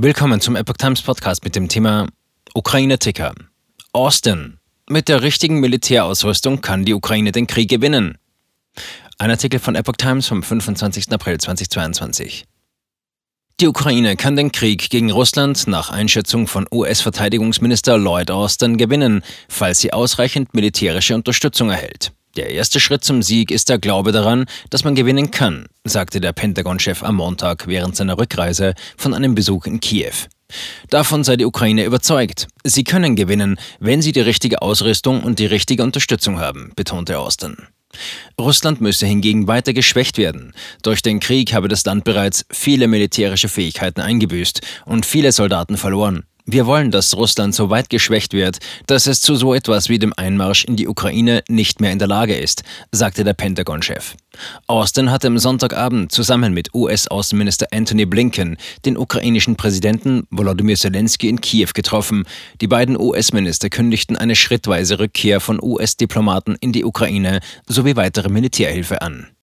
Willkommen zum Epoch Times Podcast mit dem Thema Ukraine-Ticker. Austin. Mit der richtigen Militärausrüstung kann die Ukraine den Krieg gewinnen. Ein Artikel von Epoch Times vom 25. April 2022. Die Ukraine kann den Krieg gegen Russland nach Einschätzung von US-Verteidigungsminister Lloyd Austin gewinnen, falls sie ausreichend militärische Unterstützung erhält. Der erste Schritt zum Sieg ist der Glaube daran, dass man gewinnen kann, sagte der Pentagon-Chef am Montag während seiner Rückreise von einem Besuch in Kiew. Davon sei die Ukraine überzeugt. Sie können gewinnen, wenn sie die richtige Ausrüstung und die richtige Unterstützung haben, betonte Austin. Russland müsse hingegen weiter geschwächt werden. Durch den Krieg habe das Land bereits viele militärische Fähigkeiten eingebüßt und viele Soldaten verloren. Wir wollen, dass Russland so weit geschwächt wird, dass es zu so etwas wie dem Einmarsch in die Ukraine nicht mehr in der Lage ist, sagte der Pentagon-Chef. Austin hatte am Sonntagabend zusammen mit US-Außenminister Anthony Blinken den ukrainischen Präsidenten Volodymyr Zelensky in Kiew getroffen. Die beiden US-Minister kündigten eine schrittweise Rückkehr von US-Diplomaten in die Ukraine sowie weitere Militärhilfe an.